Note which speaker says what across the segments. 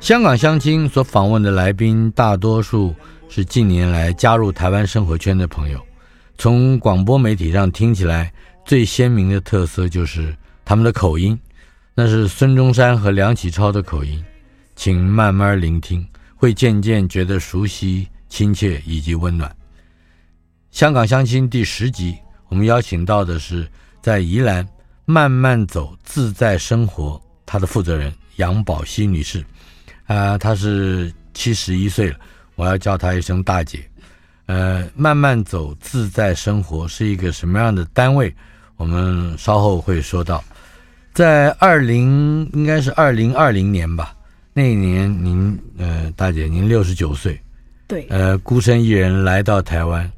Speaker 1: 香港相亲所访问的来宾，大多数是近年来加入台湾生活圈的朋友。从广播媒体上听起来，最鲜明的特色就是他们的口音，那是孙中山和梁启超的口音。请慢慢聆听，会渐渐觉得熟悉、亲切以及温暖。香港相亲第十集，我们邀请到的是在宜兰慢慢走自在生活，他的负责人杨宝熙女士。啊，她是七十一岁了，我要叫她一声大姐。呃，慢慢走，自在生活是一个什么样的单位？我们稍后会说到。在二零，应该是二零二零年吧，那一年您，呃，大姐您六十九岁，
Speaker 2: 对，
Speaker 1: 呃，孤身一人来到台湾，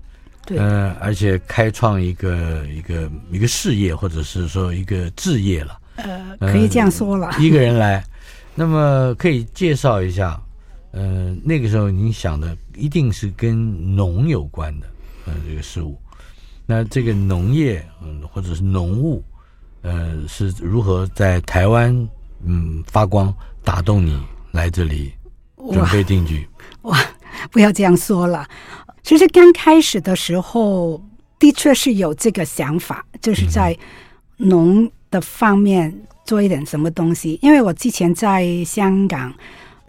Speaker 2: 对，
Speaker 1: 呃，而且开创一个一个一个事业，或者是说一个置业了。
Speaker 2: 呃，可以这样说了，
Speaker 1: 呃，一个人来。那么可以介绍一下，呃，那个时候您想的一定是跟农有关的，呃，这个事物。那这个农业，嗯，或者是农务，呃，是如何在台湾，嗯，发光打动你来这里准备定居？
Speaker 2: 哇，哇，不要这样说了。其实刚开始的时候，的确是有这个想法，就是在农的方面。嗯做一点什么东西，因为我之前在香港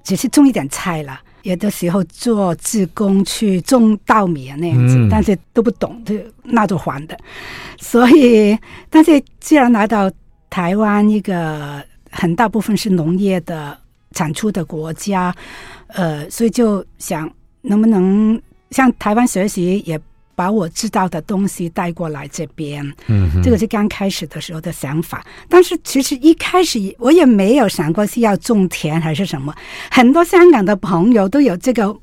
Speaker 2: 只是种一点菜啦，有的时候做志工去种稻米啊那样子，嗯、但是都不懂，就那就还的。所以，但是既然来到台湾一个很大部分是农业的产出的国家，呃，所以就想能不能向台湾学习也。把我知道的东西带过来这边，嗯，这个是刚开始的时候的想法。但是其实一开始我也没有想过是要种田还是什么。很多香港的朋友都有这个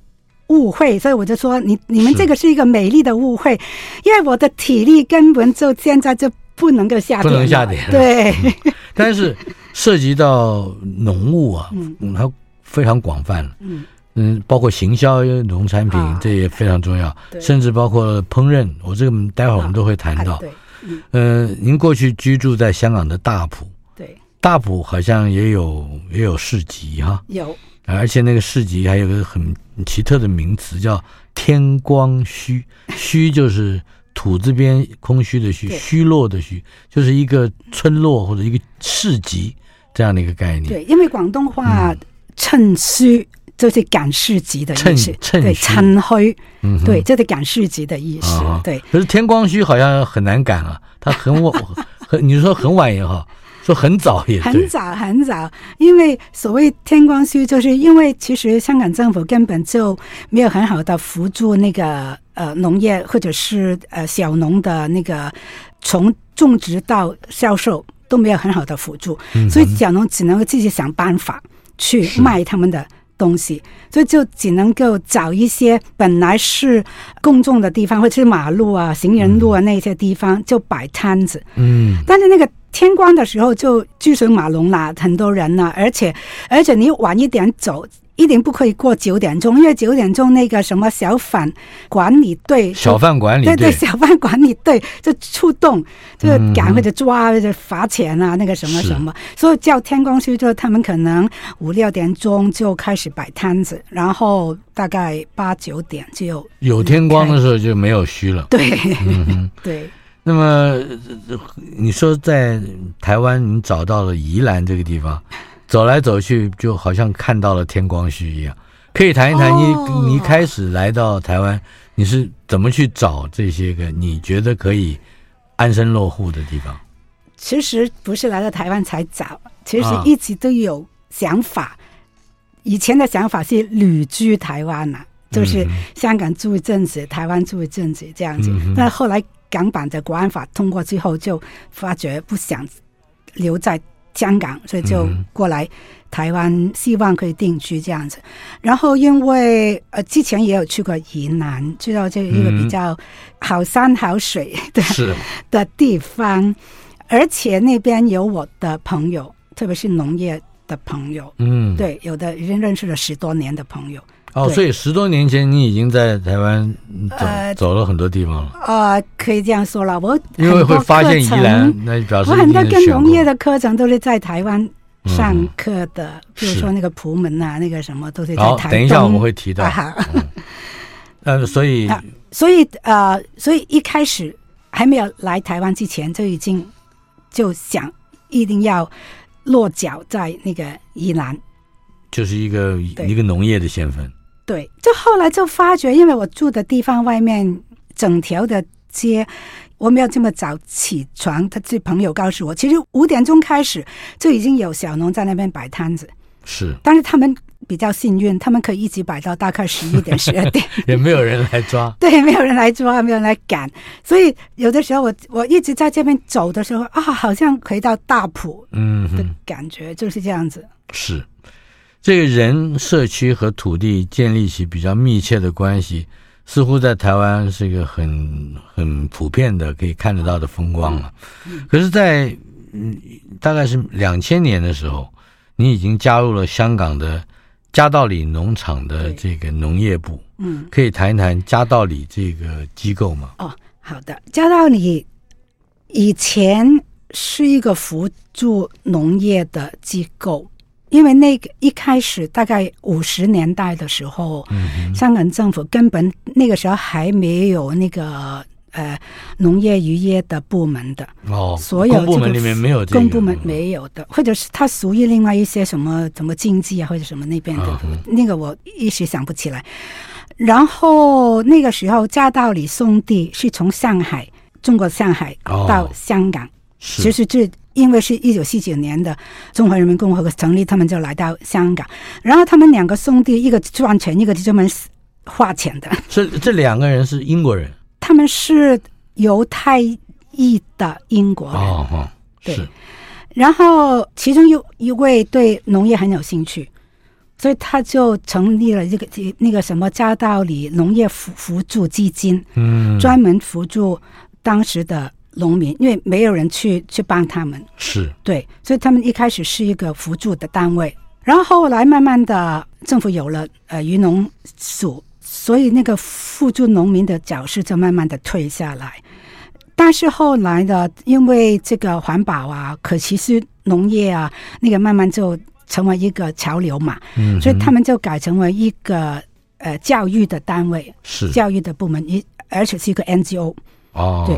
Speaker 2: 误会，所以我就说你你们这个是一个美丽的误会，因为我的体力根本就现在就不能够下田，不能下田，对。
Speaker 1: 嗯、但是涉及到农务啊，嗯，它非常广泛了，嗯。嗯，包括行销农产品，啊、这也非常重要，甚至包括烹饪。我这个待会儿我们都会谈到。对嗯、呃，您过去居住在香港的大埔，
Speaker 2: 对，
Speaker 1: 大埔好像也有也有市集哈，
Speaker 2: 有，
Speaker 1: 而且那个市集还有个很奇特的名词叫天光墟，墟就是土字边空虚的虚，虚落的虚，就是一个村落或者一个市集这样的一个概念。
Speaker 2: 对，因为广东话趁墟。嗯就是赶市集的意思，对趁墟，嗯，对，这是赶市集的意思，对。
Speaker 1: 可是天光墟好像很难赶啊，它很晚，很你说很晚也好，说很早也
Speaker 2: 很早很早，因为所谓天光墟，就是因为其实香港政府根本就没有很好的辅助那个呃农业或者是呃小农的那个从种植到销售都没有很好的辅助，所以小农只能够自己想办法去卖他们的。东西，所以就只能够找一些本来是公众的地方，或者是马路啊、行人路啊那些地方，就摆摊子。嗯，但是那个天光的时候就巨水马龙啦，很多人呢，而且而且你晚一点走。一定不可以过九点钟，因为九点钟那个什么小贩管理队，
Speaker 1: 小贩管理队，
Speaker 2: 对对，小贩管理队就出动，就赶或者抓或者罚钱啊，那个什么什么，所以叫天光墟，就他们可能五六点钟就开始摆摊子，然后大概八九点就
Speaker 1: 有天光的时候就没有虚了。
Speaker 2: 对，嗯、对。
Speaker 1: 那么你说在台湾，你找到了宜兰这个地方，走来走去就好像看到了天光墟一样。可以谈一谈你、哦、你一开始来到台湾，你是怎么去找这些个你觉得可以安身落户的地方？
Speaker 2: 其实不是来到台湾才找，其实一直都有想法。啊、以前的想法是旅居台湾呐、啊，就是香港住一阵子，台湾住一阵子这样子。嗯、但后来港版的国安法通过之后，就发觉不想留在香港，所以就过来。台湾希望可以定居这样子，然后因为呃之前也有去过云南，知道这一个比较好山好水的、嗯、的地方，而且那边有我的朋友，特别是农业的朋友，嗯，对，有的已经认识了十多年的朋友。
Speaker 1: 哦，所以十多年前你已经在台湾走、呃、走了很多地方了。啊、呃，
Speaker 2: 可以这样说了，我
Speaker 1: 因为会发现宜兰，那表示
Speaker 2: 我很多跟农业的课程都是在台湾。上课的，比如说那个朴门啊，那个什么都是在台东。
Speaker 1: 等一下我们会提到。嗯，呃，所以，
Speaker 2: 啊、所以呃，所以一开始还没有来台湾之前，就已经就想一定要落脚在那个宜兰，
Speaker 1: 就是一个一个农业的县份。
Speaker 2: 对，就后来就发觉，因为我住的地方外面整条的街。我没有这么早起床，他这朋友告诉我，其实五点钟开始就已经有小农在那边摆摊子。
Speaker 1: 是，
Speaker 2: 但是他们比较幸运，他们可以一直摆到大概十一点、十二点，
Speaker 1: 也没有人来抓。
Speaker 2: 对，没有人来抓，没有人来赶。所以有的时候我我一直在这边走的时候啊，好像回到大埔，嗯的感觉就是这样子。
Speaker 1: 是，这个人、社区和土地建立起比较密切的关系。似乎在台湾是一个很很普遍的可以看得到的风光了。可是，在嗯，大概是两千年的时候，你已经加入了香港的嘉道理农场的这个农业部。嗯，可以谈一谈嘉道理这个机构吗？
Speaker 2: 哦，好的，嘉道理以前是一个辅助农业的机构。因为那个一开始大概五十年代的时候，嗯，香港政府根本那个时候还没有那个呃农业渔业的部门的。
Speaker 1: 哦，
Speaker 2: 所有
Speaker 1: 部门里面没有这个
Speaker 2: 公部门没有的，或者是它属于另外一些什么什么经济啊或者什么那边的，哦，那个我一时想不起来。然后那个时候嘉道理兄弟是从上海中国上海到香港，哦，其实这。因为是一九四九年的中华人民共和国成立，他们就来到香港。然后他们两个兄弟，一个赚钱，一个专门花钱的。
Speaker 1: 这这两个人是英国人，
Speaker 2: 他们是犹太裔的英国人。
Speaker 1: 哦哦，
Speaker 2: 对。然后其中有一位对农业很有兴趣，所以他就成立了这个那个什么加道里农业扶扶助基金，嗯，专门扶助当时的。农民，因为没有人去去帮他们，
Speaker 1: 是。
Speaker 2: 对，所以他们一开始是一个辅助的单位，然后后来慢慢的政府有了呃渔农署，所以那个辅助农民的角色就慢慢的退下来。但是后来的，因为这个环保啊、可其实农业啊，那个慢慢就成为一个潮流嘛，嗯，所以他们就改成为一个呃教育的单位，
Speaker 1: 是。
Speaker 2: 教育的部门，一而且是一个 NGO
Speaker 1: 哦，
Speaker 2: 对。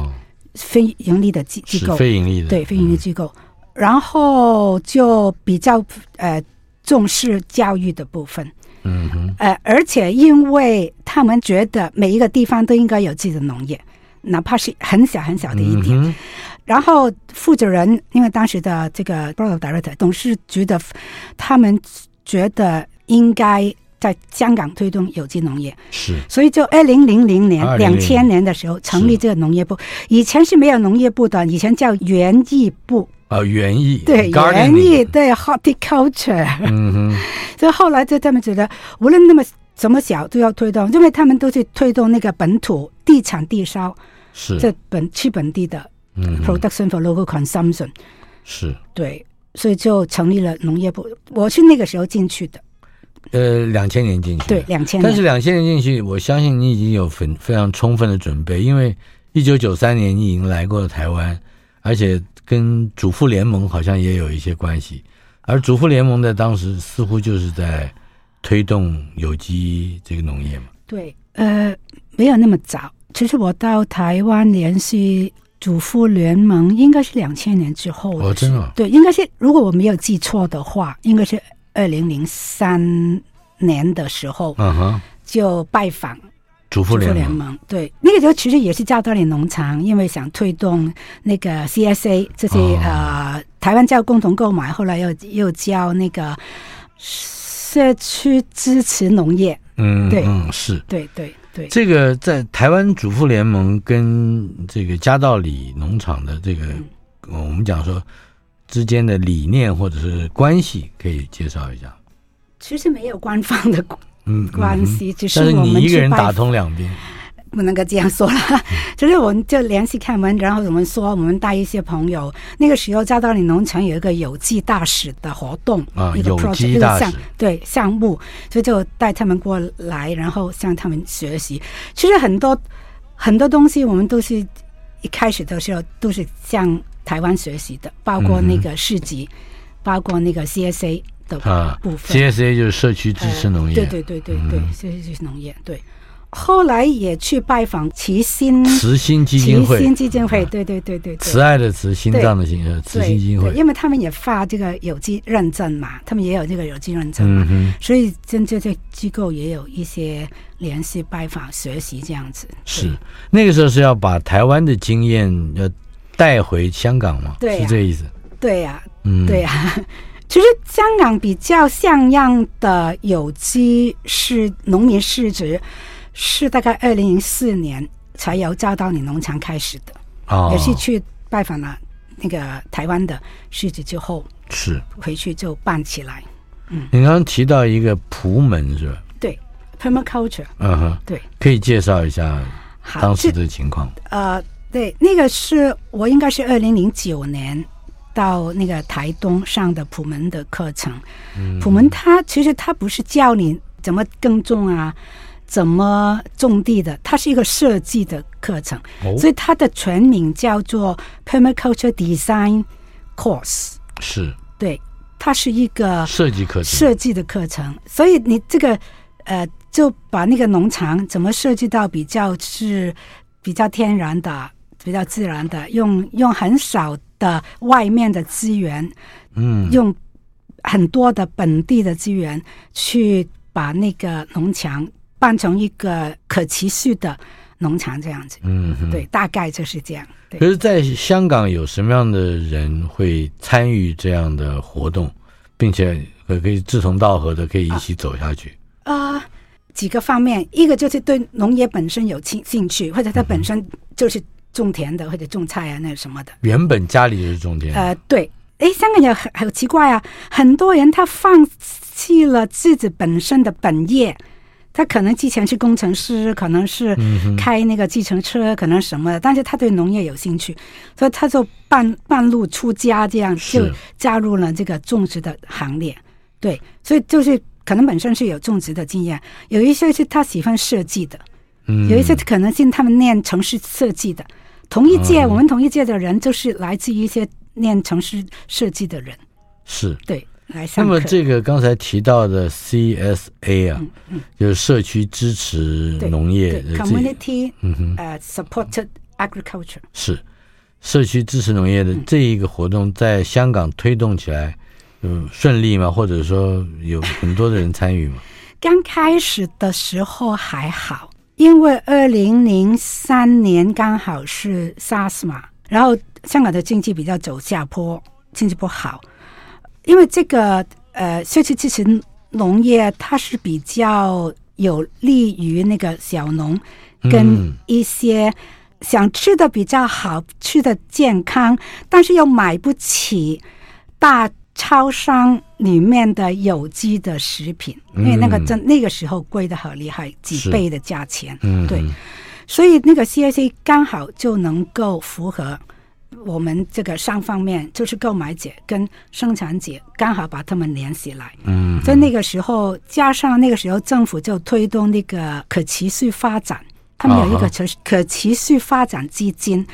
Speaker 2: 非盈利的机机构，
Speaker 1: 非盈利的。
Speaker 2: 对非盈利机构，然后就比较呃重视教育的部分，嗯哼，呃，而且因为他们觉得每一个地方都应该有自己的农业，哪怕是很小很小的一点，嗯、然后负责人因为当时的这个 board director 董事局的，他们觉得应该。在香港推动有机农业。
Speaker 1: 是，
Speaker 2: 所以就二零零零年两千年的时候成立这个农业部，以前是没有农业部的，以前叫园艺部。
Speaker 1: 啊，园艺
Speaker 2: 对园艺对 horticulture，嗯哼，所以后来就他们觉得无论那么怎么小都要推动，因为他们都是推动那个本土地产地烧，
Speaker 1: 是。
Speaker 2: 这本去本地的，production for local consumption，
Speaker 1: 是。
Speaker 2: 对，所以就成立了农业部，我是那个时候进去的。
Speaker 1: 呃，两千年进去，
Speaker 2: 对，两千年。
Speaker 1: 但是两千年进去，我相信你已经有很非常充分的准备，因为一九九三年你已经来过了台湾，而且跟主妇联盟好像也有一些关系。而主妇联盟在当时似乎就是在推动有机这个农业嘛。
Speaker 2: 对，呃，没有那么早。其实我到台湾联系主妇联盟应该是两千年之后的，
Speaker 1: 哦，真的，
Speaker 2: 对，应该是如果我没有记错的话，应该是二零零三年的时候，
Speaker 1: 嗯哼，
Speaker 2: 就拜访
Speaker 1: 主妇联盟，
Speaker 2: 盟。对，那个时候其实也是加多利农场，因为想推动那个 CSA 这些、哦、呃台湾叫共同购买，后来又又叫那个社区支持农业。
Speaker 1: 嗯，
Speaker 2: 对，
Speaker 1: 嗯，是。
Speaker 2: 对对对，
Speaker 1: 这个在台湾主妇联盟跟这个加道理农场的这个，嗯、我们讲说之间的理念或者是关系，可以介绍一下。
Speaker 2: 其实没有官方的
Speaker 1: 嗯
Speaker 2: 关系，只是
Speaker 1: 你一个人打通两边。
Speaker 2: 不能够这样说了，就是我们就联系开门，然后我们说我们带一些朋友。那个时候，加到你农场有一个有机大使的活动，
Speaker 1: 啊，
Speaker 2: 一个 project,
Speaker 1: 有机大使
Speaker 2: 对项目，所以就带他们过来，然后向他们学习。其实很多很多东西，我们都是一开始的时候都是向台湾学习的，包括那个市集，嗯、包括那个 CSA 的部分。
Speaker 1: 啊、CSA 就是社区支持农业，
Speaker 2: 对对对对对，社区支持农业，对。后来也去拜访慈心
Speaker 1: 慈心基金会，
Speaker 2: 慈心基金会，对对对对，
Speaker 1: 慈爱的慈，心脏的心，慈心基金会，
Speaker 2: 因为他们也发这个有机认证嘛，他们也有这个有机认证嘛，
Speaker 1: 嗯、
Speaker 2: 所以跟这些机构也有一些联系、拜访、学习这样子。
Speaker 1: 是那个时候是要把台湾的经验要带回香港吗？
Speaker 2: 对、啊，
Speaker 1: 是这意思。
Speaker 2: 对呀、啊，
Speaker 1: 嗯，
Speaker 2: 对呀、啊。其实香港比较像样的有机是农民市值。是大概二零零四年才由加道理农场开始的，
Speaker 1: 哦，
Speaker 2: 也是去拜访了那个台湾的市值之后，
Speaker 1: 是
Speaker 2: 回去就办起来。嗯，
Speaker 1: 你刚刚提到一个普门是吧？
Speaker 2: 对，permaculture。
Speaker 1: 嗯哼，
Speaker 2: 对，
Speaker 1: 可以介绍一下当时的情况。
Speaker 2: 呃，对，那个是我应该是二零零九年到那个台东上的普门的课程。嗯，普门它其实它不是教你怎么耕种啊。怎么种地的？它是一个设计的课程，哦、所以它的全名叫做 Permaculture Design Course。
Speaker 1: 是，
Speaker 2: 对，它是一个
Speaker 1: 设计课程，
Speaker 2: 设计的课程。所以你这个呃，就把那个农场怎么设计到比较是比较天然的、比较自然的，用用很少的外面的资源，
Speaker 1: 嗯，
Speaker 2: 用很多的本地的资源去把那个农场。办成一个可持续的农场这样子，
Speaker 1: 嗯哼，
Speaker 2: 对，大概就是这样。对，
Speaker 1: 可是，在香港有什么样的人会参与这样的活动，并且可可以志同道合的可以一起走下去？
Speaker 2: 啊、呃，几个方面，一个就是对农业本身有兴兴趣，或者他本身就是种田的，或者种菜啊那什么的。
Speaker 1: 原本家里就是种田。
Speaker 2: 呃，对，哎，香港也很很奇怪啊，很多人他放弃了自己本身的本业。他可能之前是工程师，可能是开那个计程车，嗯、可能什么的，但是他对农业有兴趣，所以他就半半路出家，这样就加入了这个种植的行列。对，所以就是可能本身是有种植的经验，有一些是他喜欢设计的，
Speaker 1: 嗯，
Speaker 2: 有一些可能是他们念城市设计的。同一届，我们同一届的人就是来自于一些念城市设计的人，
Speaker 1: 是。
Speaker 2: 对来。
Speaker 1: 那么这个刚才提到的 CSA 啊，
Speaker 2: 嗯嗯、
Speaker 1: 就是社区支持农业的
Speaker 2: Community
Speaker 1: 嗯哼。
Speaker 2: 呃 Supported Agriculture
Speaker 1: 是。社区支持农业的这一个活动，在香港推动起来，嗯，顺利吗？或者说有很多的人参与吗？
Speaker 2: 刚开始的时候还好，因为二零零三年刚好是 SARS 嘛，然后香港的经济比较走下坡，经济不好。因为这个呃，社区支持农业，它是比较有利于那个小农跟一些想吃的比较好、吃的健康，但是又买不起大超商里面的有机的食品，因为那个真那个时候贵的很厉害，几倍的价钱。对，所以那个 CAC 刚好就能够符合。我们这个双方面就是购买者跟生产者刚好把他们连起来，
Speaker 1: 嗯，
Speaker 2: 在那个时候加上那个时候政府就推动那个可持续发展，他们有一个可可持续发展基金，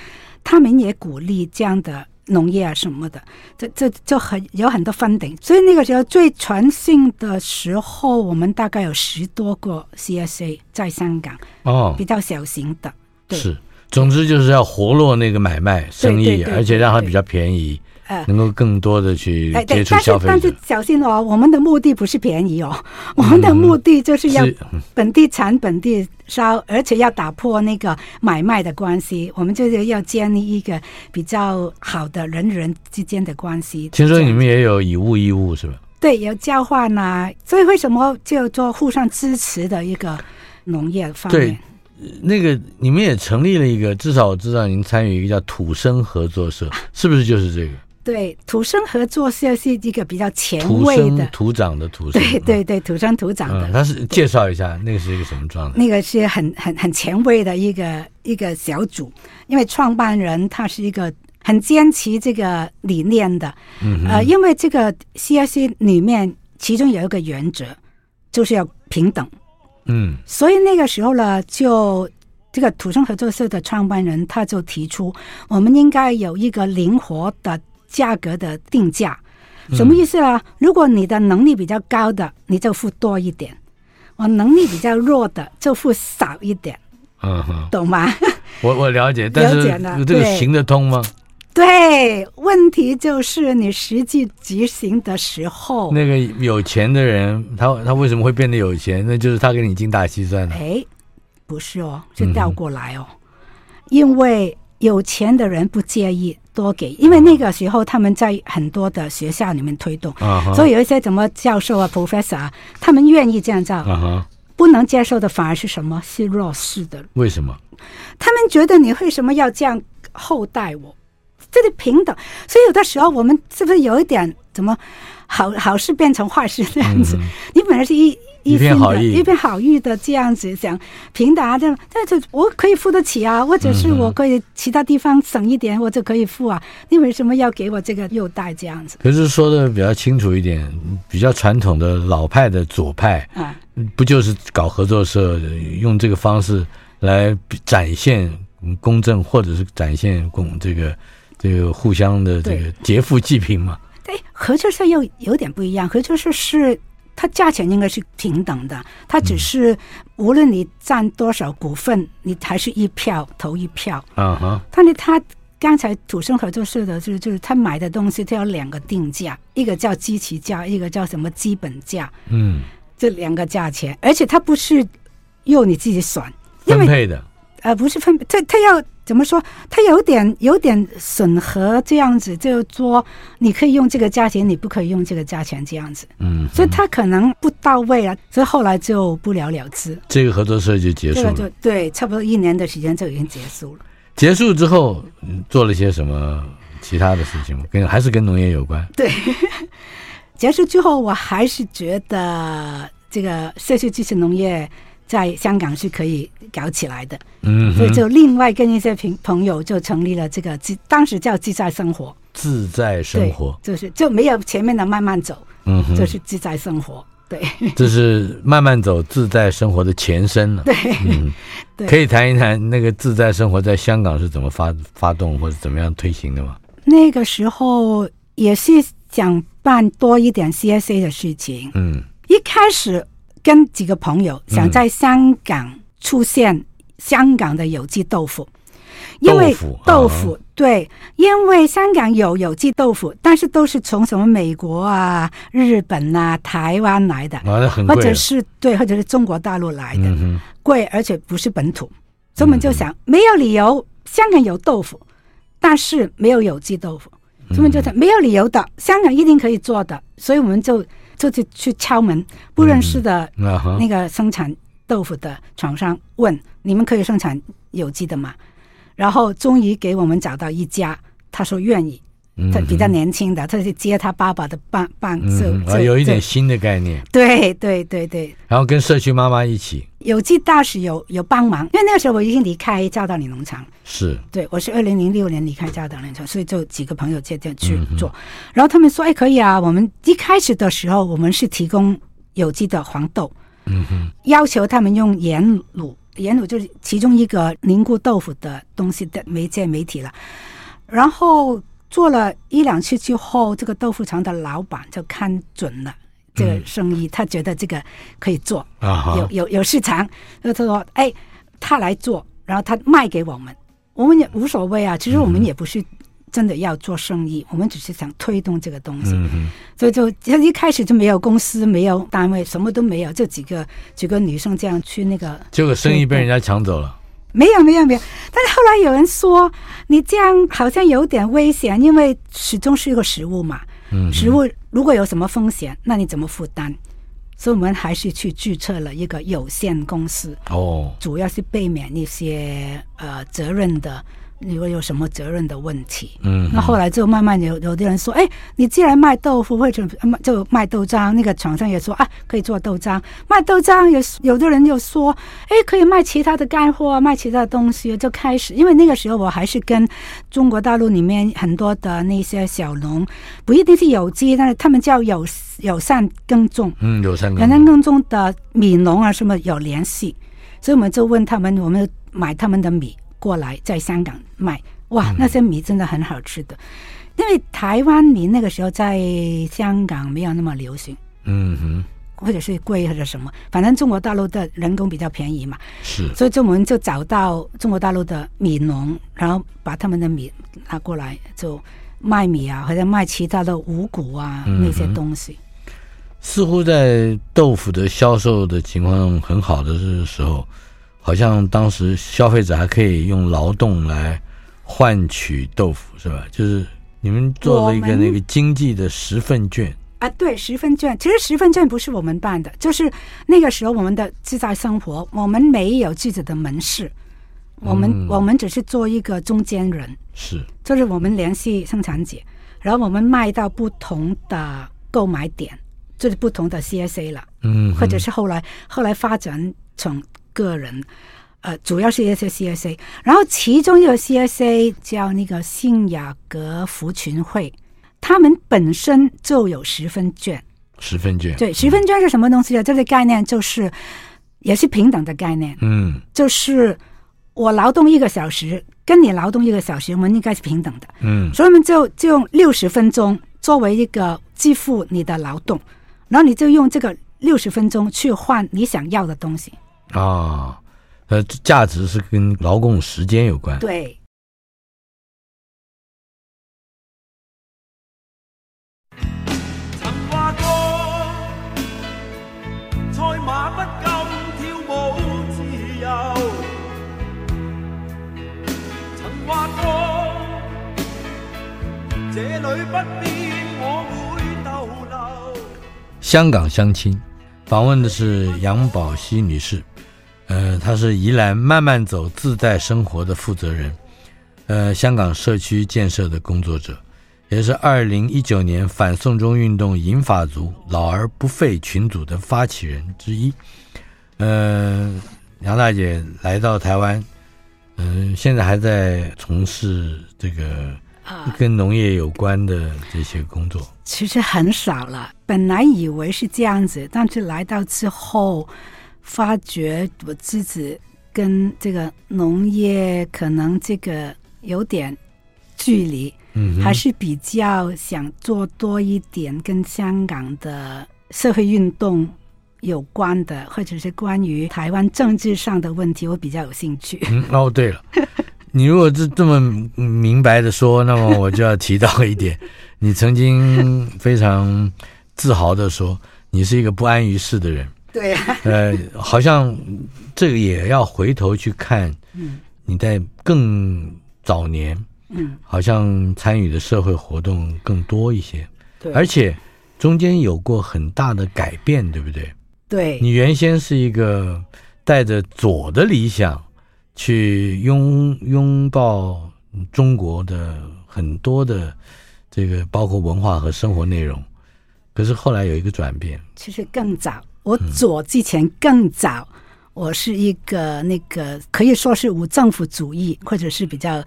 Speaker 2: 他们也鼓励这样的农业啊什么的，这这就很有很多 funding，所以那个时候最全盛的时候，我们大概有十多个 CSA 在香港，
Speaker 1: 哦，
Speaker 2: 比较小型的，对。
Speaker 1: 是。总之就是要活络那个买卖生意，
Speaker 2: 对对对对，
Speaker 1: 而且让它比较便宜。
Speaker 2: 呃，
Speaker 1: 能够更多的去接触消费者，
Speaker 2: 但是但是小心哦，我们的目的不是便宜哦，我们的目的就是要本地产本地烧，而且要打破那个买卖的关系，我们就是要建立一个比较好的人与人之间的关系。
Speaker 1: 听说你们也有以物易物是吧？
Speaker 2: 对，有交换呐、啊，所以为什么叫做互相支持的一个农业方面？
Speaker 1: 对，那个你们也成立了一个，至少我知道您参与一个叫土生合作社，是不是就是这个？
Speaker 2: 对，土生合作社是一个比较前卫的，
Speaker 1: 土长的土生，
Speaker 2: 对对对，土生土长的。
Speaker 1: 他、嗯、是介绍一下，那个是一个什么状态？
Speaker 2: 那个是很很很前卫的一个一个小组，因为创办人他是一个很坚持这个理念的。嗯，呃，因为这个 CSC 里面其中有一个原则，就是要平等。嗯，所以那个时候呢，就这个土生合作社的创办人他就提出，我们应该有一个灵活的。价格的定价什么意思啊？如果你的能力比较高的，你就付多一点；我能力比较弱的，就付少一点。嗯哼，懂吗？
Speaker 1: 我我了解，但是这个行得通吗？
Speaker 2: 对，问题就是你实际执行的时候，
Speaker 1: 那个有钱的人，他他为什么会变得有钱？那就是他给你精打细算了。
Speaker 2: 哎，不是哦，就调过来哦，因为有钱的人不介意。多给，因为那个时候他们在很多的学校里面推动，uh -huh. 所以有一些什么教授啊、professor 啊，他们愿意这样做。Uh -huh. 不能接受的反而是什么？是弱势的。
Speaker 1: 为什么？
Speaker 2: 他们觉得你为什么要这样厚待我？这里平等，所以有的时候我们是不是有一点怎么好好事变成坏事这样子？嗯、你本来是一。一片好意，一片好意的这样子想平等啊，这样，但是我可以付得起啊，或者是我可以其他地方省一点，我就可以付啊。你为什么要给我这个优待这样子？
Speaker 1: 可是说的比较清楚一点，比较传统的老派的左派啊，不就是搞合作社，用这个方式来展现公正，或者是展现公这个这个互相的这个劫富济贫嘛？
Speaker 2: 对，合作社又有点不一样，合作社是。它价钱应该是平等的，它只是无论你占多少股份，你还是一票投一票。啊哈！但是他刚才土生合作社的就是就是他买的东西，他有两个定价，一个叫基期价，一个叫什么基本价。嗯，这两个价钱，而且它不是由你自己算，
Speaker 1: 分配的。
Speaker 2: 呃，不是分，他他要怎么说？他有点有点审核这样子，就是说你可以用这个价钱，你不可以用这个价钱这样子。嗯，所以他可能不到位啊，所以后来就不了了之。
Speaker 1: 这个合作社就结束了。这个、
Speaker 2: 对，差不多一年的时间就已经结束了。
Speaker 1: 结束之后，做了些什么其他的事情吗？跟还是跟农业有关？
Speaker 2: 对，结束之后，我还是觉得这个社区支持农业。在香港是可以搞起来的，嗯，所以就另外跟一些朋朋友就成立了这个自，当时叫自在生活，
Speaker 1: 自在生活，
Speaker 2: 就是就没有前面的慢慢走，嗯，就是自在生活，对，
Speaker 1: 这是慢慢走自在生活的前身了，
Speaker 2: 对，嗯，对，
Speaker 1: 可以谈一谈那个自在生活在香港是怎么发发动或者怎么样推行的吗？
Speaker 2: 那个时候也是想办多一点 CSA 的事情，嗯，一开始。跟几个朋友想在香港出现香港的有机豆腐，因为豆腐对，因为香港有有机豆腐，但是都是从什么美国啊、日本啊、台湾来的，或者是对，或者是中国大陆来的，贵而且不是本土，所以我们就想没有理由香港有豆腐，但是没有有机豆腐，所以我们就想没有理由的，香港一定可以做的，所以我们就。就去去敲门，不认识的那个生产豆腐的厂商问：“嗯、你们可以生产有机的吗？”然后终于给我们找到一家，他说愿意。他比较年轻的，他去接他爸爸的棒棒，就
Speaker 1: 啊，有一点新的概念。
Speaker 2: 对对对对。
Speaker 1: 然后跟社区妈妈一起，
Speaker 2: 有机大使有有帮忙，因为那个时候我已经离开嘉道理农场。
Speaker 1: 是。
Speaker 2: 对，我是二零零六年离开嘉道理农场，所以就几个朋友接着去做、嗯。然后他们说：“哎，可以啊，我们一开始的时候，我们是提供有机的黄豆，嗯哼，要求他们用盐卤，盐卤就是其中一个凝固豆腐的东西的媒介媒体了，然后。”做了一两次之后，这个豆腐厂的老板就看准了这个生意，嗯、他觉得这个可以做，啊、有有有市场，他说：“哎，他来做，然后他卖给我们，我们也无所谓啊。其实我们也不是真的要做生意，嗯、我们只是想推动这个东西。
Speaker 1: 嗯嗯。
Speaker 2: 所以就一开始就没有公司，没有单位，什么都没有，就几个几个女生这样去那个。
Speaker 1: 结果生意被人家抢走了。
Speaker 2: 没有没有没有，但是后来有人说你这样好像有点危险，因为始终是一个食物嘛。嗯。食物如果有什么风险，那你怎么负担？所以我们还是去注册了一个有限公司。哦。主要是避免一些呃责任的。如果有什么责任的问题，嗯，那后来就慢慢有有的人说，哎，你既然卖豆腐或者就卖豆浆，那个厂商也说啊，可以做豆浆，卖豆浆有有的人又说，哎，可以卖其他的干货，卖其他的东西，就开始，因为那个时候我还是跟中国大陆里面很多的那些小农，不一定是有机，但是他们叫有友善耕种，嗯，友善耕种，耕种的米农啊什么有联系，所以我们就问他们，我们买他们的米。过来在香港卖，哇，那些米真的很好吃的。嗯、因为台湾米那个时候在香港没有那么流行，嗯哼，或者是贵或者什么，反正中国大陆的人工比较便宜嘛，是，所以就我们就找到中国大陆的米农，然后把他们的米拿过来就卖米啊，或者卖其他的五谷啊、嗯、那些东西。
Speaker 1: 似乎在豆腐的销售的情况很好的时候。好像当时消费者还可以用劳动来换取豆腐，是吧？就是你们做了一个那个经济的十份券
Speaker 2: 啊，对，十份券。其实十份券不是我们办的，就是那个时候我们的自在生活，我们没有自己的门市，我们、嗯、我们只是做一个中间人，
Speaker 1: 是，
Speaker 2: 就是我们联系生产者，然后我们卖到不同的购买点，就是不同的 CSA 了，嗯，或者是后来后来发展成。个人，呃，主要是一些 CSA，然后其中一个 CSA 叫那个信雅各福群会，他们本身就有十分券，
Speaker 1: 十分券，
Speaker 2: 对，十分券是什么东西呢？这个概念就是也是平等的概念，嗯，就是我劳动一个小时，跟你劳动一个小时，我们应该是平等的，嗯，所以我们就就用六十分钟作为一个支付你的劳动，然后你就用这个六十分钟去换你想要的东西。
Speaker 1: 啊，呃，价值是跟劳动时间有
Speaker 2: 关。对。
Speaker 1: 香港相亲访问的是杨宝熙女士。呃，他是宜兰慢慢走自在生活的负责人，呃，香港社区建设的工作者，也是二零一九年反送中运动银发族老而不废群组的发起人之一。呃，杨大姐来到台湾，嗯、呃，现在还在从事这个跟农业有关的这些工作。
Speaker 2: 其实很少了，本来以为是这样子，但是来到之后。发觉我自己跟这个农业可能这个有点距离，嗯，还是比较想做多一点跟香港的社会运动有关的，或者是关于台湾政治上的问题，我比较有兴趣。
Speaker 1: 嗯，哦，对了，你如果是这么明白的说，那么我就要提到一点，你曾经非常自豪的说，你是一个不安于世的人。
Speaker 2: 对、啊，
Speaker 1: 呃，好像这个也要回头去看。嗯，你在更早年，嗯，好像参与的社会活动更多一些。对，而且中间有过很大的改变，对不对？
Speaker 2: 对，
Speaker 1: 你原先是一个带着左的理想去拥拥抱中国的很多的这个包括文化和生活内容，可是后来有一个转变，
Speaker 2: 其实更早。我左之前更早，我是一个那个可以说是无政府主义，或者是比较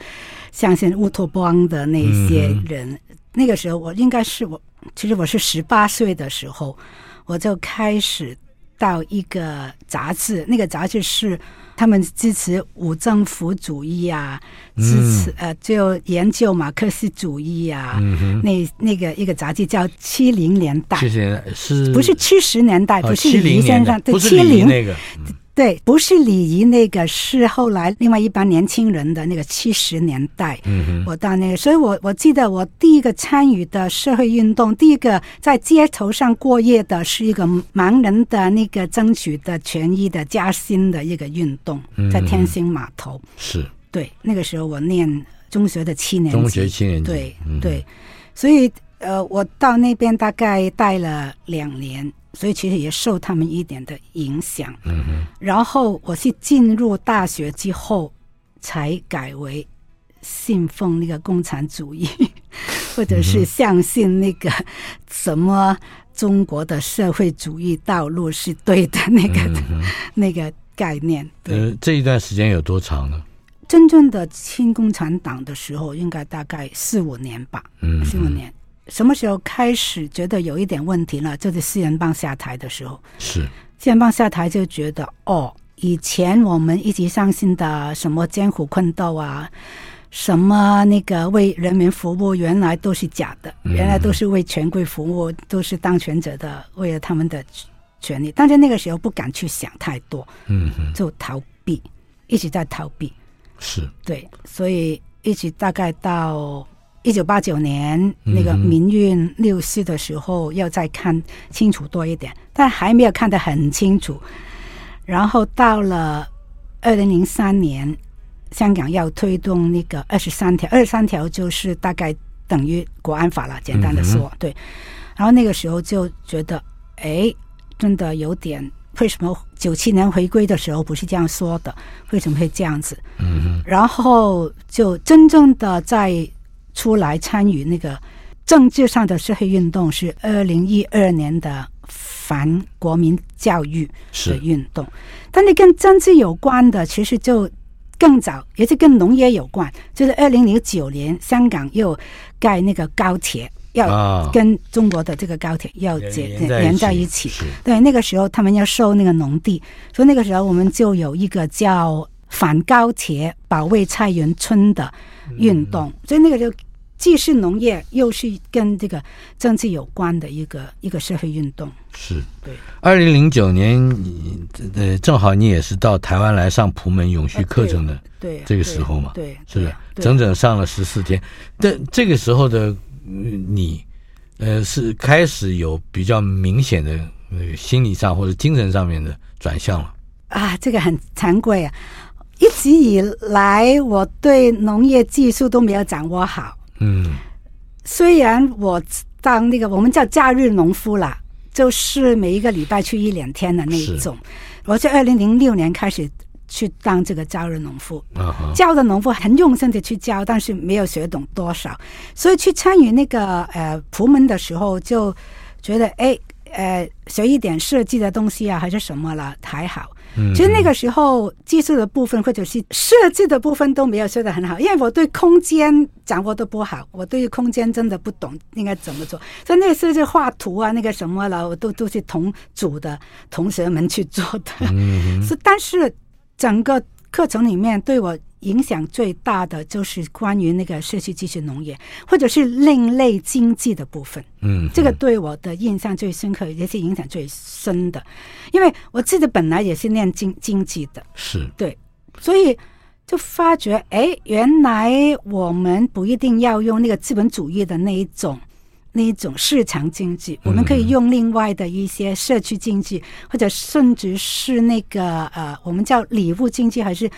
Speaker 2: 相信乌托邦的那些人。那个时候，我应该是我，其实我是十八岁的时候，我就开始到一个杂志，那个杂志是。他们支持无政府主义啊，支持呃，就研究马克思主义啊。嗯、那那个一个杂志叫《七零年代》，
Speaker 1: 是
Speaker 2: 不是七十年代？不是李先生，
Speaker 1: 对，
Speaker 2: 七零
Speaker 1: 那个，
Speaker 2: 对对，不是礼仪那个，是后来另外一帮年轻人的那个七十年代。我到那个，所以我我记得我第一个参与的社会运动，第一个在街头上过夜的是一个盲人的那个争取的权益的加薪的一个运动，在天星码头。
Speaker 1: 是，
Speaker 2: 对，那个时候我念中学的七年级，
Speaker 1: 中学七年级，
Speaker 2: 对对，所以呃，我到那边大概待了两年。所以其实也受他们一点的影响，嗯哼。然后我是进入大学之后，才改为信奉那个共产主义，或者是相信那个什么中国的社会主义道路是对的那个、嗯、那个概念。
Speaker 1: 呃，这一段时间有多长呢？
Speaker 2: 真正的亲共产党的时候，应该大概四五年吧，嗯，四五年。什么时候开始觉得有一点问题了？就是四人帮下台的时候。
Speaker 1: 是
Speaker 2: 四人帮下台就觉得，哦，以前我们一直相信的什么艰苦困斗啊，什么那个为人民服务，原来都是假的，原来都是为权贵服务，都是当权者的为了他们的权利。但是那个时候不敢去想太多，嗯，就逃避，一直在逃避。
Speaker 1: 是
Speaker 2: 对，所以一直大概到。一九八九年那个民运六四的时候，要再看清楚多一点，但还没有看得很清楚。然后到了二零零三年，香港要推动那个二十三条，二十三条就是大概等于国安法了，简单的说，对。然后那个时候就觉得，哎，真的有点，为什么九七年回归的时候不是这样说的？为什么会这样子？嗯，然后就真正的在。出来参与那个政治上的社会运动是二零一二年的反国民教育的运动，但你跟政治有关的，其实就更早，也是跟农业有关，就是二零零九年香港又盖那个高铁，要跟中国的这个高铁要连连在一起。对，那个时候他们要收那个农地，所以那个时候我们就有一个叫反高铁保卫菜园村的运动，嗯、所以那个就既是农业，又是跟这个政治有关的一个一个社会运动。
Speaker 1: 是对。二零零九年，你呃，正好你也是到台湾来上普门永续课程的，对这个时候嘛，
Speaker 2: 对，
Speaker 1: 是的，整整上了十四天。但这个时候的你，呃，是开始有比较明显的呃心理上或者精神上面的转向了。
Speaker 2: 啊，这个很惭愧啊。一直以来，我对农业技术都没有掌握好。嗯，虽然我当那个我们叫假日农夫啦，就是每一个礼拜去一两天的那一种。我在二零零六年开始去当这个假日农夫，教的农夫很用心的去教，但是没有学懂多少。所以去参与那个呃普门的时候，就觉得哎呃学一点设计的东西啊，还是什么了，还好。其实那个时候技术的部分或者是设计的部分都没有设得很好，因为我对空间掌握的不好，我对于空间真的不懂应该怎么做，所以那个设计画图啊，那个什么了，我都都是同组的同学们去做的。是，但是整个课程里面对我。影响最大的就是关于那个社区继续农业，或者是另类经济的部分。嗯，这个对我的印象最深刻，也是影响最深的。因为我自己本来也是念经经济的，
Speaker 1: 是
Speaker 2: 对，所以就发觉，哎，原来我们不一定要用那个资本主义的那一种那一种市场经济，我们可以用另外的一些社区经济，或者甚至是那个呃，我们叫礼物经济，还是。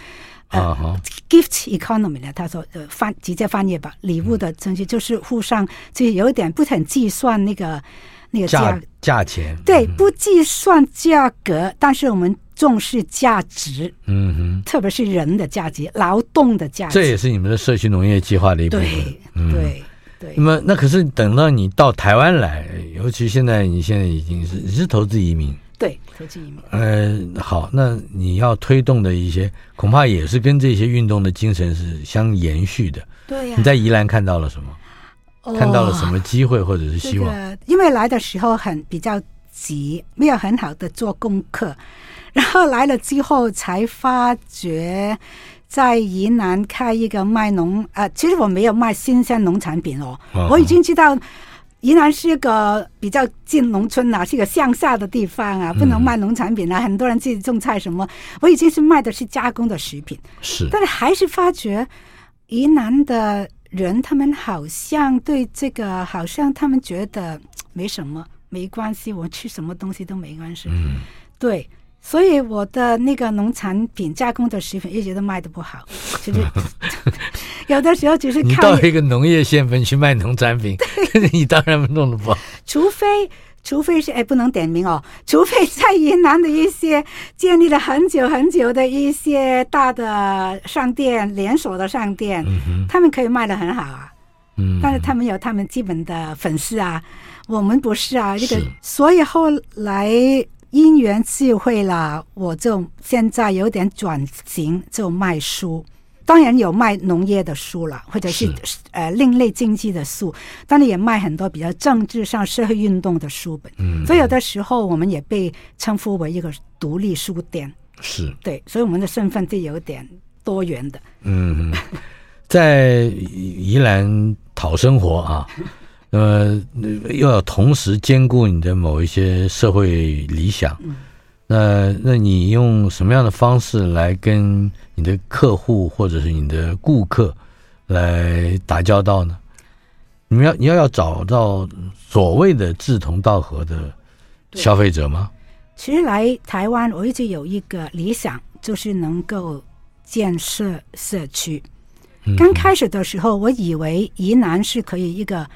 Speaker 2: 啊哈、uh,，gift economy 呢？他说，呃，翻直接翻译吧。礼物的程序就是互相，就有一点不很计算那个那个价
Speaker 1: 价钱。
Speaker 2: 对，不计算价格，但是我们重视价值。嗯哼，特别是人的价值、劳动的价值。
Speaker 1: 这也是你们的社区农业计划的一部分。
Speaker 2: 对，对。
Speaker 1: 那么，那可是等到你到台湾来，尤其现在，你现在已经是你是投资移民。
Speaker 2: 对，投资移民。
Speaker 1: 呃，好，那你要推动的一些，恐怕也是跟这些运动的精神是相延续的。
Speaker 2: 对呀、啊。
Speaker 1: 你在宜兰看到了什么？哦、看到了什么机会或者是希望？
Speaker 2: 这个、因为来的时候很比较急，没有很好的做功课，然后来了之后才发觉，在宜兰开一个卖农，呃，其实我没有卖新鲜农产品哦，哦我已经知道。宜兰是一个比较近农村啊，是一个乡下的地方啊，不能卖农产品啊。嗯、很多人自己种菜什么，我已经是卖的是加工的食品。
Speaker 1: 是，
Speaker 2: 但是还是发觉宜兰的人，他们好像对这个，好像他们觉得没什么，没关系，我吃什么东西都没关系。
Speaker 1: 嗯，
Speaker 2: 对。所以我的那个农产品加工的食品一直都卖的不好，就是 有的时候只是 靠
Speaker 1: 你到一个农业县份去卖农产品，你当然弄得不好。
Speaker 2: 除非除非是哎，不能点名哦，除非在云南的一些建立了很久很久的一些大的商店连锁的商店，嗯、他们可以卖的很好啊。嗯，但是他们有他们基本的粉丝啊，我们不是啊。这个所以后来。因缘际会啦，我就现在有点转型，就卖书。当然有卖农业的书了，或者是，是呃另类经济的书，当然也卖很多比较政治上社会运动的书本。嗯，所以有的时候我们也被称呼为一个独立书店。
Speaker 1: 是
Speaker 2: 对，所以我们的身份就有点多元的。
Speaker 1: 嗯，在宜兰讨生活啊。那么又要同时兼顾你的某一些社会理想，那那你用什么样的方式来跟你的客户或者是你的顾客来打交道呢？你们要你要要找到所谓的志同道合的消费者吗？
Speaker 2: 其实来台湾，我一直有一个理想，就是能够建设社区。刚开始的时候，我以为宜兰是可以一个。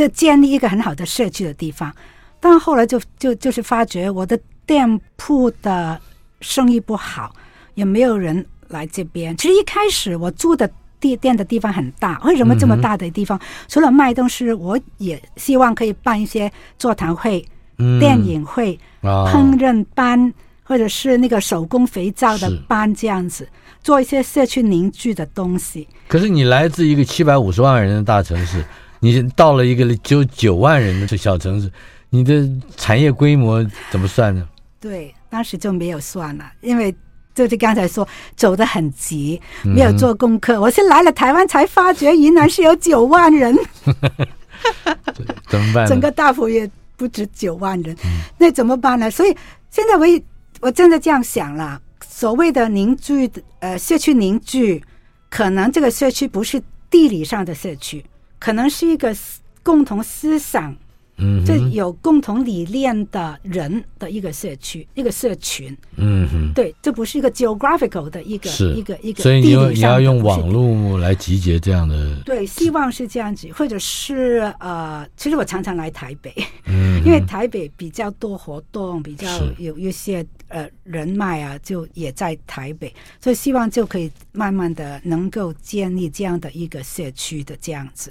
Speaker 2: 就建立一个很好的社区的地方，但后来就就就是发觉我的店铺的生意不好，也没有人来这边。其实一开始我租的地店的地方很大，为什么这么大的地方？嗯、除了卖东西，我也希望可以办一些座谈会、嗯、电影会、哦、烹饪班，或者是那个手工肥皂的班这样子，做一些社区凝聚的东西。
Speaker 1: 可是你来自一个七百五十万人的大城市。你到了一个只有九万人的小城市，你的产业规模怎么算呢？
Speaker 2: 对，当时就没有算了，因为就是刚才说走得很急，没有做功课。嗯、我是来了台湾才发觉，云南是有九万人，
Speaker 1: 怎么办？
Speaker 2: 整个大埔也不止九万人，嗯、那怎么办呢？所以现在我也我真的这样想了，所谓的凝聚，呃，社区凝聚，可能这个社区不是地理上的社区。可能是一个共同思想，嗯哼，这有共同理念的人的一个社区，一个社群，嗯哼，对，这不是一个 geographical 的一个是。一个一个，
Speaker 1: 所以你要你要用网络来集结这样的，
Speaker 2: 对，希望是这样子，或者是呃，其实我常常来台北，嗯，因为台北比较多活动，比较有一些呃人脉啊，就也在台北，所以希望就可以慢慢的能够建立这样的一个社区的这样子。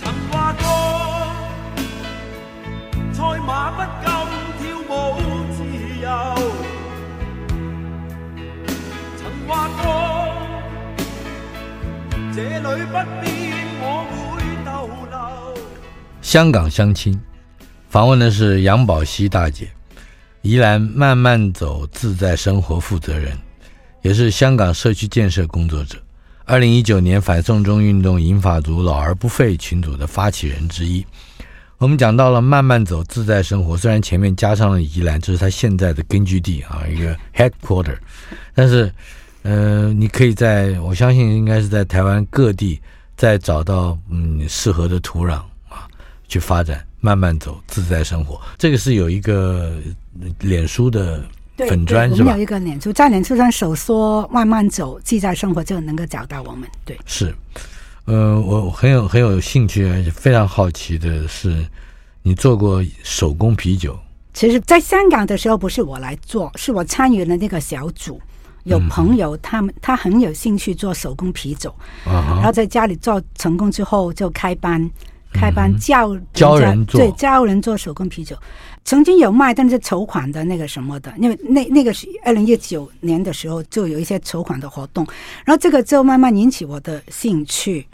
Speaker 2: 曾话过，赛马不敢跳舞自由。曾话过，这里不变，我会逗留。香港乡亲访问的是杨宝熙大姐，宜兰慢慢走自在生活负责人，也是香港社区建设工作者。二零一九年反送中运动银发族老而不废群组的发起人之一，我们讲到了慢慢走自在生活，虽然前面加上了宜兰，这是他现在的根据地啊，一个 headquarter，但是，呃，你可以在我相信应该是在台湾各地再找到嗯适合的土壤啊，去发展慢慢走自在生活。这个是有一个脸书的。对
Speaker 1: 粉专
Speaker 2: 我们有一个脸书，在脸书上手说“慢慢走，自在生活”就能够找到我们。对，
Speaker 1: 是，呃，我很有很有兴趣，而且非常好奇的是，你做过手工啤酒。
Speaker 2: 其实，在香港的时候，不是我来做，是我参与了那个小组，有朋友他们他很有兴趣做手工啤酒，嗯、然后在家里做成功之后就开班。开班教
Speaker 1: 教人做，
Speaker 2: 对，教人做手工啤酒，曾经有卖，但是筹款的那个什么的，因为那那个是二零一九年的时候就有一些筹款的活动，然后这个就慢慢引起我的兴趣，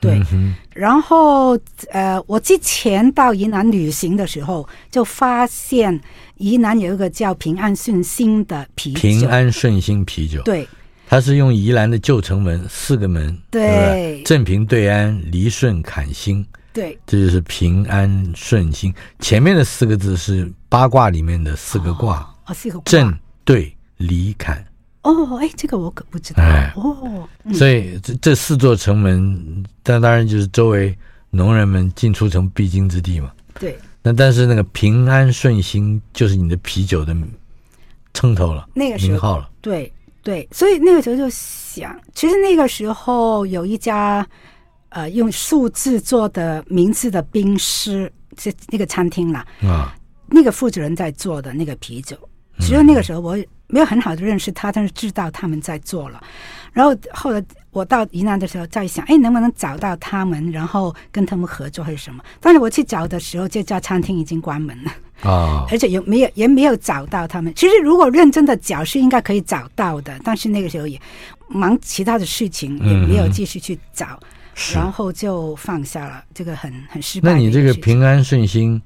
Speaker 2: 对，嗯、然后呃，我之前到云南旅行的时候，就发现云南有一个叫平安顺心的啤酒，
Speaker 1: 平安顺心啤酒，
Speaker 2: 对，
Speaker 1: 它是用宜兰的旧城门四个门，
Speaker 2: 对，
Speaker 1: 正平、对安、黎顺、坎兴。
Speaker 2: 对，
Speaker 1: 这就是平安顺心。前面的四个字是八卦里面的四个卦，
Speaker 2: 哦，哦四个卦
Speaker 1: 震对离坎。
Speaker 2: 哦，哎，这个我可不知道。
Speaker 1: 哎，
Speaker 2: 哦，
Speaker 1: 嗯、所以这这四座城门，但当然就是周围农人们进出城必经之地嘛。
Speaker 2: 对。
Speaker 1: 那但是那个平安顺心就是你的啤酒的称头了，
Speaker 2: 那个
Speaker 1: 名号了。
Speaker 2: 对对，所以那个时候就想，其实那个时候有一家呃用树制作的名字的冰室，这那个餐厅啦。
Speaker 1: 啊，
Speaker 2: 那个负责人在做的那个啤酒，其实那个时候我没有很好的认识他，但是知道他们在做了。然后后来我到云南的时候，在想，哎，能不能找到他们，然后跟他们合作还是什么？但是我去找的时候，这家餐厅已经关门了
Speaker 1: 啊，
Speaker 2: 而且也没有也没有找到他们。其实如果认真的找，是应该可以找到的，但是那个时候也忙其他的事情，也没有继续去找，嗯、然后就放下了这个很很失败。
Speaker 1: 那你这个平安顺心，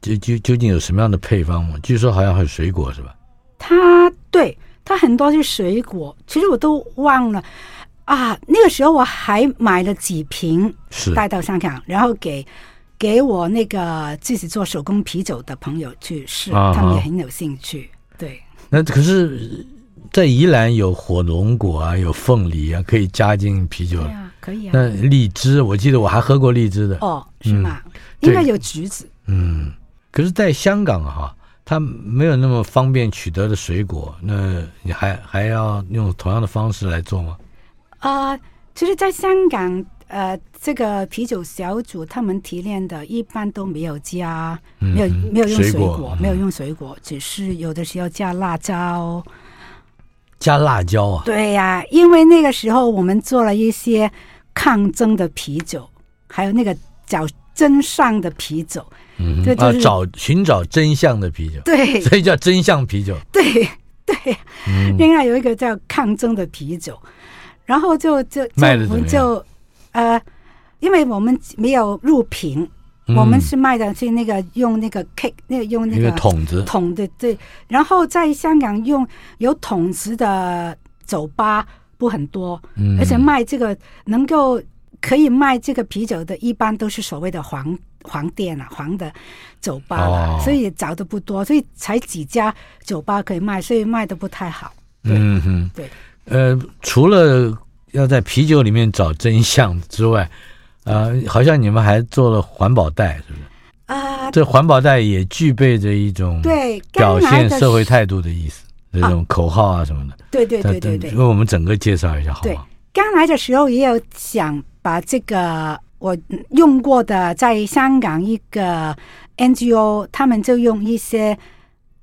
Speaker 1: 究究究竟有什么样的配方吗？据说好像还有水果是吧？
Speaker 2: 它对。它很多是水果，其实我都忘了啊。那个时候我还买了几瓶，带到香港，然后给给我那个自己做手工啤酒的朋友去试，啊、他们也很有兴趣。对，
Speaker 1: 那可是，在宜兰有火龙果啊，有凤梨啊，可以加进啤酒。
Speaker 2: 对啊，可以啊。
Speaker 1: 那荔枝，我记得我还喝过荔枝的。
Speaker 2: 哦，是吗？嗯、应该有橘子。
Speaker 1: 嗯，可是，在香港哈。它没有那么方便取得的水果，那你还还要用同样的方式来做吗？
Speaker 2: 啊、呃，其实，在香港，呃，这个啤酒小组他们提炼的，一般都没有加，嗯、没有没有用水果，水果没有用水果，嗯、只是有的时候加辣椒。
Speaker 1: 加辣椒啊？对
Speaker 2: 呀、啊，因为那个时候我们做了一些抗争的啤酒，还有那个叫真相的啤酒。
Speaker 1: 嗯，就是、啊，找寻找真相的啤酒，
Speaker 2: 对，
Speaker 1: 所以叫真相啤酒。
Speaker 2: 对对，嗯、另外有一个叫抗争的啤酒，然后就就就我们就呃，因为我们没有入瓶，嗯、我们是卖的是那个用那个 cake 那个用那个
Speaker 1: 桶子
Speaker 2: 桶的对，然后在香港用有桶子的酒吧不很多，嗯、而且卖这个能够可以卖这个啤酒的，一般都是所谓的黄。黄店啊，黄的酒吧了，哦、所以找的不多，所以才几家酒吧可以卖，所以卖的不太好。
Speaker 1: 嗯哼，
Speaker 2: 对。
Speaker 1: 呃，除了要在啤酒里面找真相之外，呃，好像你们还做了环保袋，是不是？啊、呃，这环保袋也具备着一种对表现社会态度的意思，这种口号啊什么的。
Speaker 2: 对对对对对，
Speaker 1: 为我们整个介绍一下好吗？
Speaker 2: 刚来的时候也有想把这个。我用过的，在香港一个 NGO，他们就用一些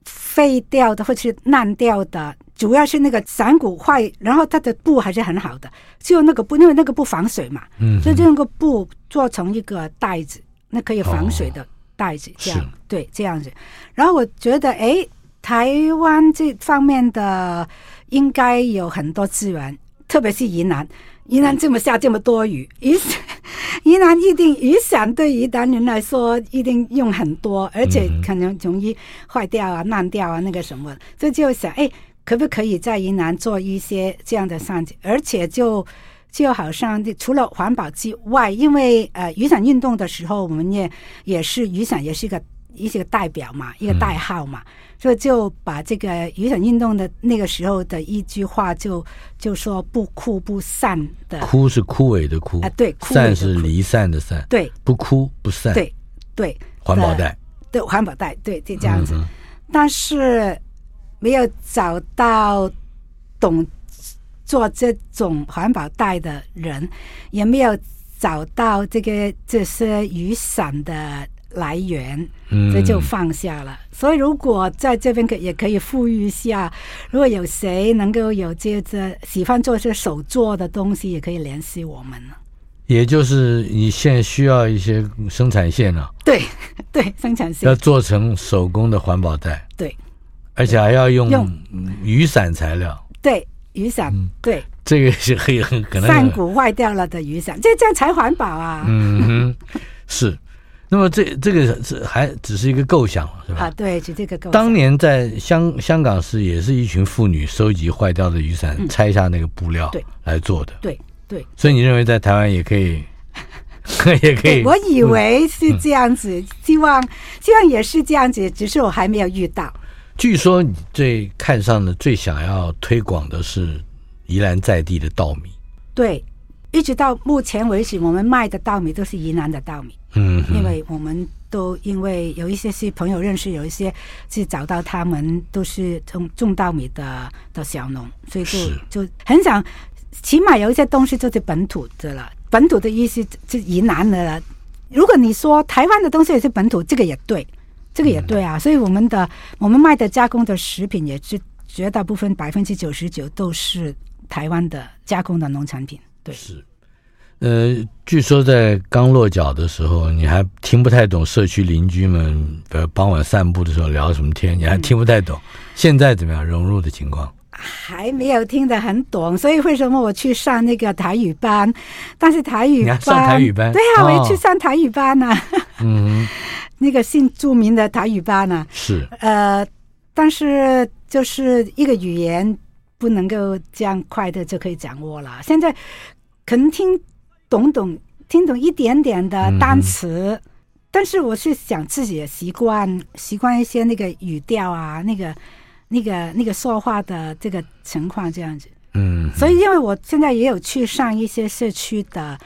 Speaker 2: 废掉的或者是烂掉的，主要是那个伞骨坏，然后它的布还是很好的，就那个布，因为那个布防水嘛，嗯，所以就用个布做成一个袋子，那可以防水的袋子，哦、这样对，这样子。然后我觉得，哎，台湾这方面的应该有很多资源，特别是云南，云南这么下这么多雨，宜 宜兰一定雨伞对于当人来说一定用很多，而且可能容易坏掉啊、烂掉啊那个什么，所以就想，哎，可不可以在云南做一些这样的扇子？而且就就好像除了环保之外，因为呃雨伞运动的时候，我们也也是雨伞也是一个一些代表嘛，一个代号嘛。嗯所以就把这个雨伞运动的那个时候的一句话就就说不哭不散的
Speaker 1: 哭是枯萎的枯
Speaker 2: 啊，对，
Speaker 1: 散是离散的散，
Speaker 2: 对，
Speaker 1: 不哭不散，
Speaker 2: 对对，
Speaker 1: 环保袋，
Speaker 2: 对环保袋，对，就这样子。嗯、但是没有找到懂做这种环保袋的人，也没有找到这个这些雨伞的。来源，这就放下了。嗯、所以，如果在这边可也可以呼吁一下，如果有谁能够有这这喜欢做这手做的东西，也可以联系我们。
Speaker 1: 也就是你现在需要一些生产线了、啊，
Speaker 2: 对对，生产线
Speaker 1: 要做成手工的环保袋，
Speaker 2: 对，
Speaker 1: 而且还要用雨伞材料，
Speaker 2: 对雨伞，嗯、对，
Speaker 1: 这个是很很可能
Speaker 2: 伞骨坏掉了的雨伞，这这样才环保啊。
Speaker 1: 嗯哼，是。那么这这个是还只是一个构想，是吧？
Speaker 2: 啊，对，就这个构想。
Speaker 1: 当年在香香港是也是一群妇女收集坏掉的雨伞，嗯、拆下那个布料，对，来做的。
Speaker 2: 对对。对对，
Speaker 1: 所以你认为在台湾也可以 也可以。
Speaker 2: 我以为是这样子，嗯、希望希望也是这样子，只是我还没有遇到。
Speaker 1: 据说你最看上的、最想要推广的是宜兰在地的稻米。
Speaker 2: 对，一直到目前为止，我们卖的稻米都是宜兰的稻米。
Speaker 1: 嗯，
Speaker 2: 因为我们都因为有一些是朋友认识，有一些是找到他们都是种种稻米的的小农，所以就就很想，起码有一些东西就是本土的了。本土的意思是宜兰的了。如果你说台湾的东西也是本土，这个也对。这个也对啊，所以我们的我们卖的加工的食品也是绝大部分百分之九十九都是台湾的加工的农产品。对，
Speaker 1: 是。呃，据说在刚落脚的时候，你还听不太懂社区邻居们，比如傍晚散步的时候聊什么天，你还听不太懂。嗯、现在怎么样融入的情况？
Speaker 2: 还没有听得很懂，所以为什么我去上那个台语班？但是台语班，
Speaker 1: 上台语班，
Speaker 2: 对呀、啊，我也去上台语班呢、
Speaker 1: 嗯。
Speaker 2: 那个姓著名的台语班呢？
Speaker 1: 是
Speaker 2: 呃，但是就是一个语言不能够这样快的就可以掌握了。现在可能听懂懂听懂一点点的单词，嗯、但是我是想自己也习惯习惯一些那个语调啊，那个那个那个说话的这个情况这样子。
Speaker 1: 嗯，
Speaker 2: 所以因为我现在也有去上一些社区的。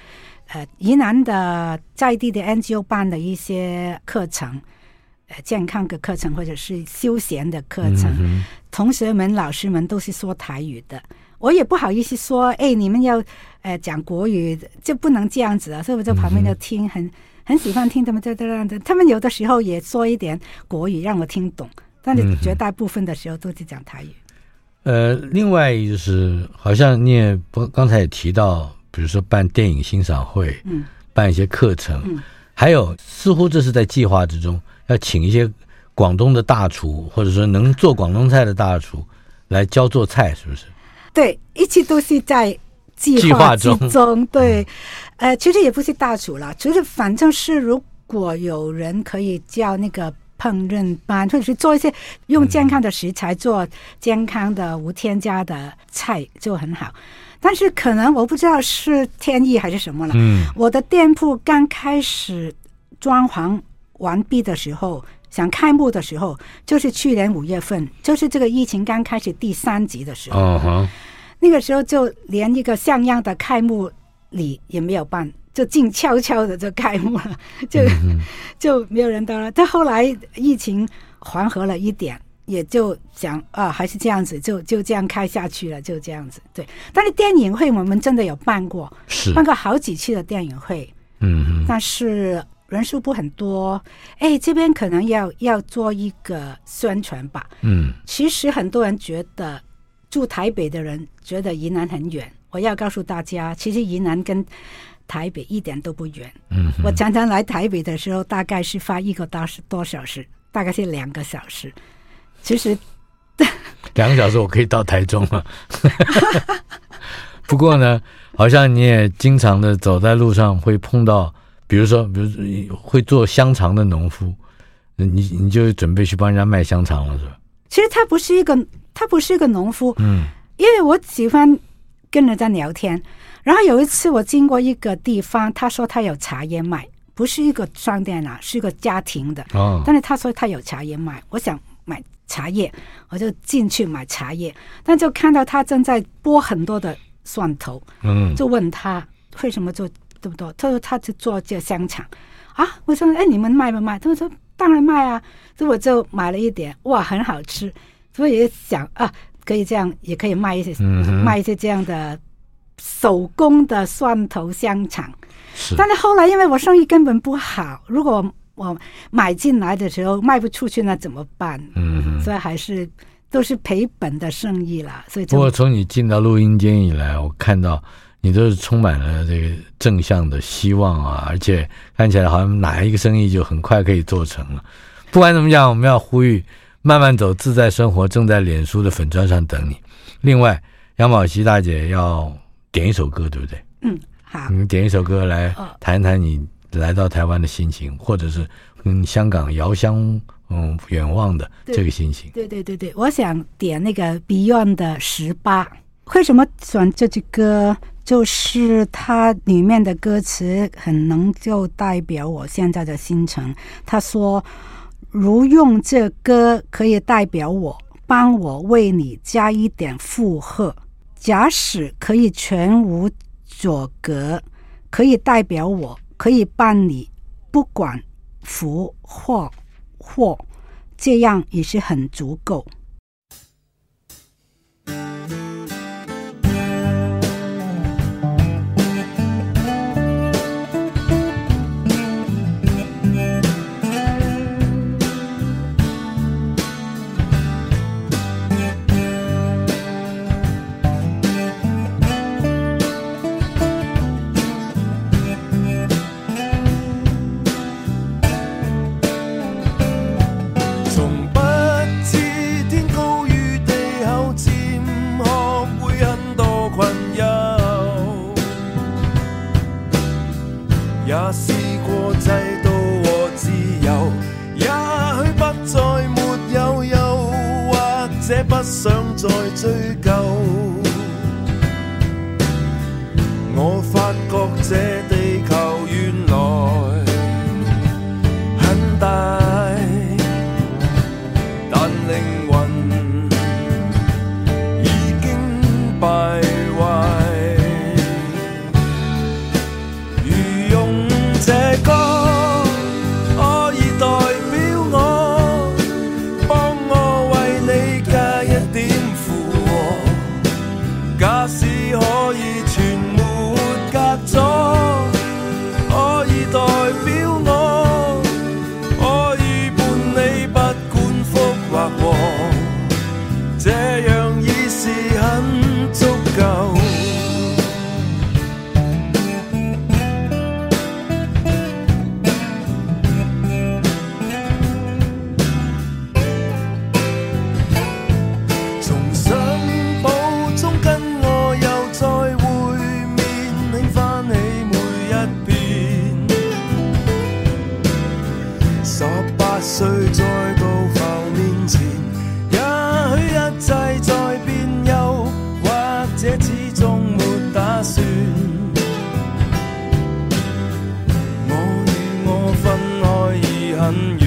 Speaker 2: 呃，宜兰的在地的 NGO 办的一些课程，呃，健康的课程或者是休闲的课程，嗯、同学们、老师们都是说台语的，我也不好意思说，哎，你们要呃讲国语就不能这样子啊，所以我在旁边就听，很很喜欢听他们在这样的，他们有的时候也说一点国语让我听懂，但你绝大部分的时候都是讲台语。
Speaker 1: 呃，另外就是好像你也不刚才也提到。比如说办电影欣赏会，嗯，办一些课程，嗯，还有似乎这是在计划之中，要请一些广东的大厨，或者说能做广东菜的大厨来教做菜，是不是？
Speaker 2: 对，一切都是在计划之中。中对，嗯、呃，其实也不是大厨了，就是反正是如果有人可以叫那个烹饪班，或者是做一些用健康的食材做健康的无添加的菜，就很好。但是可能我不知道是天意还是什么了。嗯，我的店铺刚开始装潢完毕的时候，想开幕的时候，就是去年五月份，就是这个疫情刚开始第三级的时候。
Speaker 1: 哦哈，
Speaker 2: 那个时候就连一个像样的开幕礼也没有办，就静悄悄的就开幕了，就就没有人到了。但后来疫情缓和了一点。也就讲啊，还是这样子，就就这样开下去了，就这样子。对，但是电影会我们真的有办过，
Speaker 1: 是
Speaker 2: 办过好几期的电影会，
Speaker 1: 嗯，
Speaker 2: 但是人数不很多。哎，这边可能要要做一个宣传吧。
Speaker 1: 嗯，
Speaker 2: 其实很多人觉得住台北的人觉得宜南很远，我要告诉大家，其实宜南跟台北一点都不远。
Speaker 1: 嗯，
Speaker 2: 我常常来台北的时候，大概是花一个多多小时，大概是两个小时。其实，
Speaker 1: 两个小时我可以到台中了。不过呢，好像你也经常的走在路上会碰到，比如说，比如会做香肠的农夫，你你就准备去帮人家卖香肠了，是吧？
Speaker 2: 其实他不是一个，他不是一个农夫。
Speaker 1: 嗯，
Speaker 2: 因为我喜欢跟人家聊天。然后有一次我经过一个地方，他说他有茶叶卖，不是一个商店啊，是一个家庭的。
Speaker 1: 哦，
Speaker 2: 但是他说他有茶叶卖，我想买。茶叶，我就进去买茶叶，但就看到他正在剥很多的蒜头，
Speaker 1: 嗯，
Speaker 2: 就问他为什么做这么多？他说他就做这香肠啊。我说哎，你们卖不卖？他说当然卖啊。所以我就买了一点，哇，很好吃。所以也想啊，可以这样，也可以卖一些，
Speaker 1: 嗯、
Speaker 2: 卖一些这样的手工的蒜头香肠。
Speaker 1: 是，
Speaker 2: 但是后来因为我生意根本不好，如果我买进来的时候卖不出去，那怎么办？
Speaker 1: 嗯，
Speaker 2: 所以还是都是赔本的生意了。所以，
Speaker 1: 不过从你进到录音间以来，我看到你都是充满了这个正向的希望啊，而且看起来好像哪一个生意就很快可以做成了。不管怎么讲，我们要呼吁慢慢走，自在生活正在脸书的粉砖上等你。另外，杨宝琦大姐要点一首歌，对不对？
Speaker 2: 嗯，好，
Speaker 1: 你点一首歌来谈谈你。来到台湾的心情，或者是跟香港遥相嗯远望的这个心情。
Speaker 2: 对对对对，我想点那个 Beyond 的十八。为什么选这支歌就是它里面的歌词很能够代表我现在的心情。他说：“如用这歌可以代表我，帮我为你加一点负荷。假使可以全无阻隔，可以代表我，可以帮你，不管福或祸，这样也是很足够。”
Speaker 3: 在最近。歌。